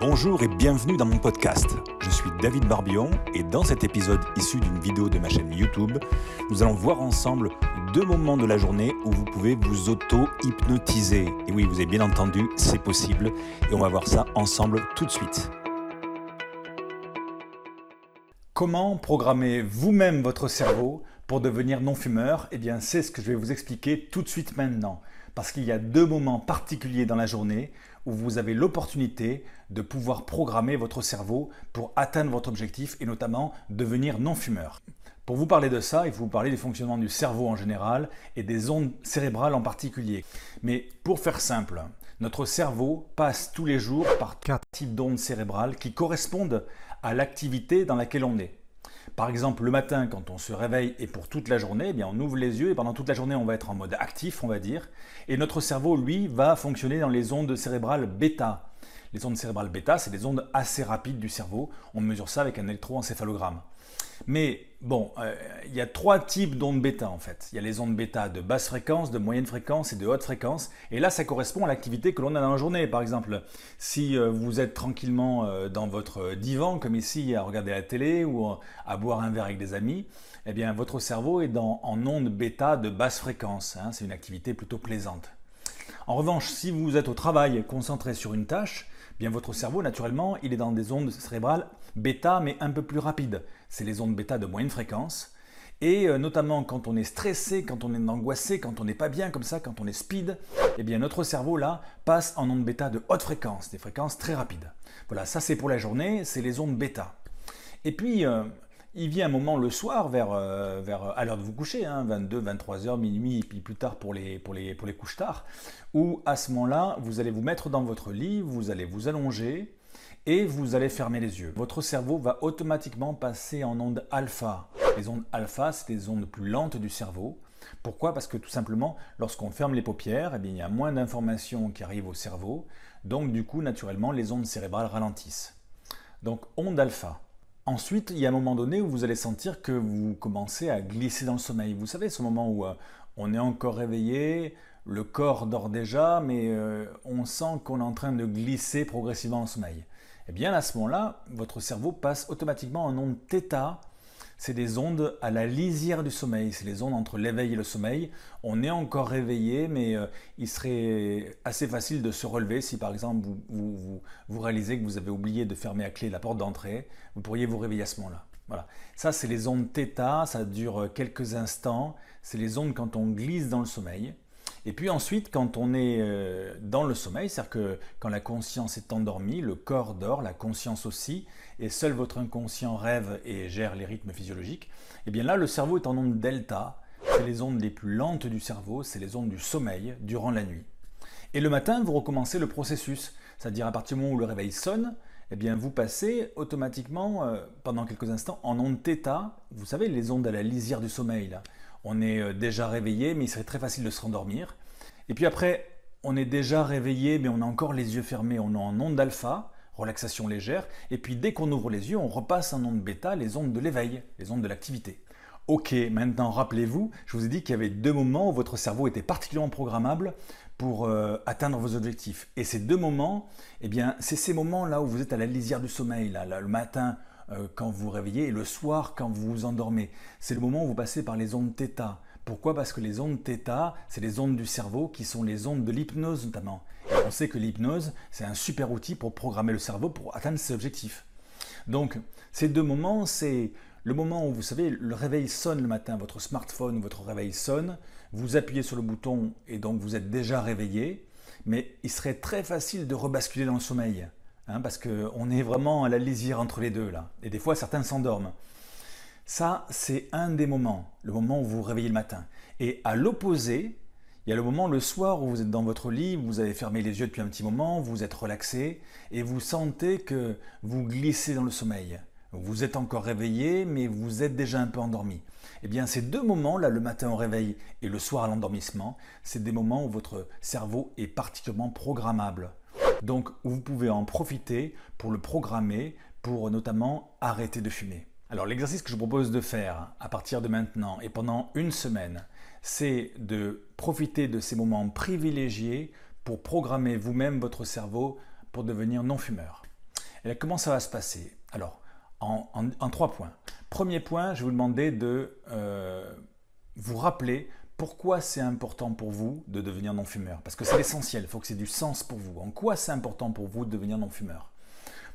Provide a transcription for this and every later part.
Bonjour et bienvenue dans mon podcast. Je suis David Barbillon et dans cet épisode issu d'une vidéo de ma chaîne YouTube, nous allons voir ensemble deux moments de la journée où vous pouvez vous auto-hypnotiser. Et oui, vous avez bien entendu, c'est possible et on va voir ça ensemble tout de suite. Comment programmer vous-même votre cerveau pour devenir non-fumeur? Eh bien, c'est ce que je vais vous expliquer tout de suite maintenant. Parce qu'il y a deux moments particuliers dans la journée où vous avez l'opportunité de pouvoir programmer votre cerveau pour atteindre votre objectif et notamment devenir non-fumeur. Pour vous parler de ça, il faut vous parler du fonctionnement du cerveau en général et des ondes cérébrales en particulier. Mais pour faire simple, notre cerveau passe tous les jours par quatre types d'ondes cérébrales qui correspondent à l'activité dans laquelle on est. Par exemple, le matin, quand on se réveille et pour toute la journée, eh on ouvre les yeux et pendant toute la journée, on va être en mode actif, on va dire. Et notre cerveau, lui, va fonctionner dans les ondes cérébrales bêta. Les ondes cérébrales bêta, c'est des ondes assez rapides du cerveau. On mesure ça avec un électroencéphalogramme. Mais bon, euh, il y a trois types d'ondes bêta en fait. Il y a les ondes bêta de basse fréquence, de moyenne fréquence et de haute fréquence. Et là, ça correspond à l'activité que l'on a dans la journée. Par exemple, si euh, vous êtes tranquillement euh, dans votre divan, comme ici, à regarder la télé ou à boire un verre avec des amis, eh bien, votre cerveau est en ondes bêta de basse fréquence. Hein. C'est une activité plutôt plaisante. En revanche, si vous êtes au travail concentré sur une tâche, bien votre cerveau, naturellement, il est dans des ondes cérébrales bêta, mais un peu plus rapides. C'est les ondes bêta de moyenne fréquence. Et euh, notamment quand on est stressé, quand on est angoissé, quand on n'est pas bien comme ça, quand on est speed, eh bien notre cerveau là passe en ondes bêta de haute fréquence, des fréquences très rapides. Voilà, ça c'est pour la journée, c'est les ondes bêta. Et puis, euh, il vient un moment le soir, vers, euh, vers à l'heure de vous coucher, 22, 23 heures, minuit, et puis plus tard pour les, pour les, pour les couches tard, où à ce moment-là, vous allez vous mettre dans votre lit, vous allez vous allonger, et vous allez fermer les yeux. Votre cerveau va automatiquement passer en onde alpha. Les ondes alpha, c'est des ondes plus lentes du cerveau. Pourquoi? Parce que tout simplement, lorsqu'on ferme les paupières, eh bien, il y a moins d'informations qui arrivent au cerveau. Donc du coup, naturellement, les ondes cérébrales ralentissent. Donc onde alpha. Ensuite, il y a un moment donné où vous allez sentir que vous commencez à glisser dans le sommeil. Vous savez, ce moment où euh, on est encore réveillé, le corps dort déjà, mais euh, on sent qu'on est en train de glisser progressivement dans le sommeil. Eh bien, à ce moment-là, votre cerveau passe automatiquement en onde θ. C'est des ondes à la lisière du sommeil, c'est les ondes entre l'éveil et le sommeil. On est encore réveillé, mais euh, il serait assez facile de se relever si par exemple vous, vous, réalisez que vous avez oublié de fermer à clé la porte d'entrée. Vous pourriez vous réveiller à ce moment-là. Voilà. Ça, c'est les ondes θ, ça dure quelques instants. C'est les ondes quand on glisse dans le sommeil. Et puis ensuite, quand on est euh, dans le sommeil, c'est-à-dire que quand la conscience est endormie, le corps dort, la conscience aussi, et seul votre inconscient rêve et gère les rythmes physiologiques, et eh bien là, le cerveau est en onde delta. C'est les ondes les plus lentes du cerveau, c'est les ondes du sommeil durant la nuit. Et le matin, vous recommencez le processus, c'est-à-dire à partir du moment où le réveil sonne, eh bien vous passez automatiquement, euh, pendant quelques instants, en onde θ. Vous savez, les ondes à la lisière du sommeil, on est euh, déjà réveillé, mais il serait très facile de se rendormir. Et puis après, on est déjà réveillé, mais on a encore les yeux fermés, on est en onde alpha, relaxation légère, et puis dès qu'on ouvre les yeux, on repasse en onde bêta, les ondes de l'éveil, les ondes de l'activité. Ok, maintenant rappelez-vous, je vous ai dit qu'il y avait deux moments où votre cerveau était particulièrement programmable pour euh, atteindre vos objectifs. Et ces deux moments, eh bien, c'est ces moments là où vous êtes à la lisière du sommeil, là le matin, quand vous vous réveillez et le soir quand vous vous endormez. C'est le moment où vous passez par les ondes θ. Pourquoi? Parce que les ondes θ, c'est les ondes du cerveau qui sont les ondes de l'hypnose notamment. on sait que l'hypnose, c'est un super outil pour programmer le cerveau pour atteindre ses objectifs. Donc, ces deux moments, c'est le moment où vous savez, le réveil sonne le matin, votre smartphone, votre réveil sonne, vous appuyez sur le bouton et donc vous êtes déjà réveillé, mais il serait très facile de rebasculer dans le sommeil. Hein, parce qu'on est vraiment à la lisière entre les deux là. Et des fois, certains s'endorment. Ça, c'est un des moments, le moment où vous vous réveillez le matin. Et à l'opposé, il y a le moment le soir où vous êtes dans votre lit, vous avez fermé les yeux depuis un petit moment, vous êtes relaxé et vous sentez que vous glissez dans le sommeil. Vous êtes encore réveillé, mais vous êtes déjà un peu endormi. Eh bien, ces deux moments-là, le matin au réveil et le soir à l'endormissement, c'est des moments où votre cerveau est particulièrement programmable. Donc vous pouvez en profiter pour le programmer, pour notamment arrêter de fumer. Alors l'exercice que je vous propose de faire à partir de maintenant et pendant une semaine, c'est de profiter de ces moments privilégiés pour programmer vous-même votre cerveau pour devenir non-fumeur. Et comment ça va se passer? Alors, en, trois points. Premier point, je vais vous demander de euh, vous rappeler pourquoi c'est important pour vous de devenir non-fumeur? Parce que c'est l'essentiel, il faut que c'est du sens pour vous. En quoi c'est important pour vous de devenir non-fumeur?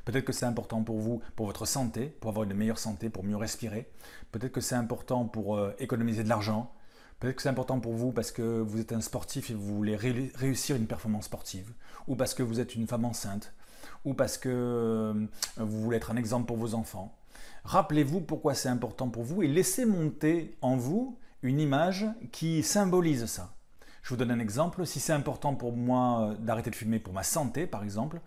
Peut-être que c'est important pour vous, pour votre santé, pour avoir une meilleure santé, pour mieux respirer. Peut-être que c'est important pour euh, économiser de l'argent. Peut-être que c'est important pour vous parce que vous êtes un sportif et vous voulez réussir une performance sportive. Ou parce que vous êtes une femme enceinte. Ou parce que euh, vous voulez être un exemple pour vos enfants. Rappelez-vous pourquoi c'est important pour vous et laissez monter en vous une image qui symbolise ça. Je vous donne un exemple. Si c'est important pour moi euh, d'arrêter de fumer pour ma santé, par exemple,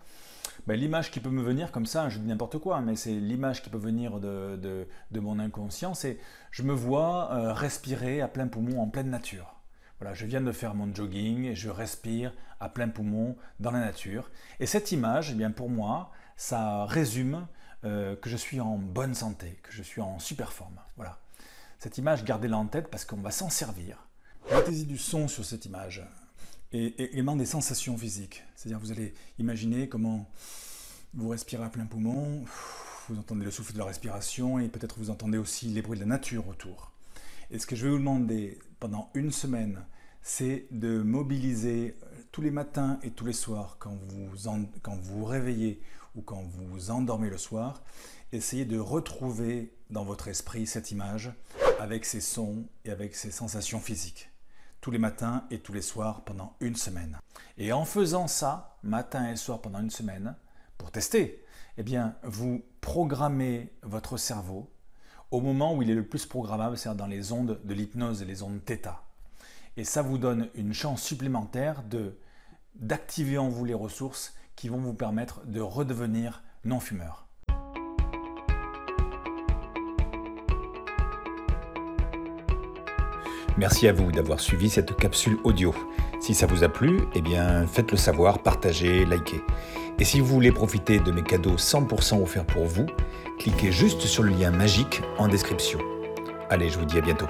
ben, l'image qui peut me venir comme ça, je dis n'importe quoi, mais c'est l'image qui peut venir de, mon inconscient, c'est je me vois euh, respirer à plein poumon en pleine nature. Voilà, je viens de faire mon jogging et je respire à plein poumon dans la nature. Et cette image, eh bien pour moi, ça résume euh, que je suis en bonne santé, que je suis en super forme. Voilà. Cette image, gardez-la en tête parce qu'on va s'en servir. Mettez-y du son sur cette image et, également des sensations physiques. C'est-à-dire vous allez imaginer comment vous respirez à plein poumon, vous entendez le souffle de la respiration et peut-être vous entendez aussi les bruits de la nature autour. Et ce que je vais vous demander pendant une semaine, c'est de mobiliser euh, tous les matins et tous les soirs quand vous quand vous, réveillez ou quand vous endormez le soir, essayez de retrouver dans votre esprit cette image avec ses sons et avec ses sensations physiques tous les matins et tous les soirs pendant une semaine. Et en faisant ça, matin et soir pendant une semaine, pour tester, eh bien, vous programmez votre cerveau au moment où il est le plus programmable, c'est-à-dire dans les ondes de l'hypnose et les ondes θ. Et ça vous donne une chance supplémentaire de d'activer en vous les ressources qui vont vous permettre de redevenir non-fumeur. Merci à vous d'avoir suivi cette capsule audio. Si ça vous a plu, eh bien faites-le savoir, partagez, likez. Et si vous voulez profiter de mes cadeaux 100% offerts pour vous, cliquez juste sur le lien magique en description. Allez, je vous dis à bientôt.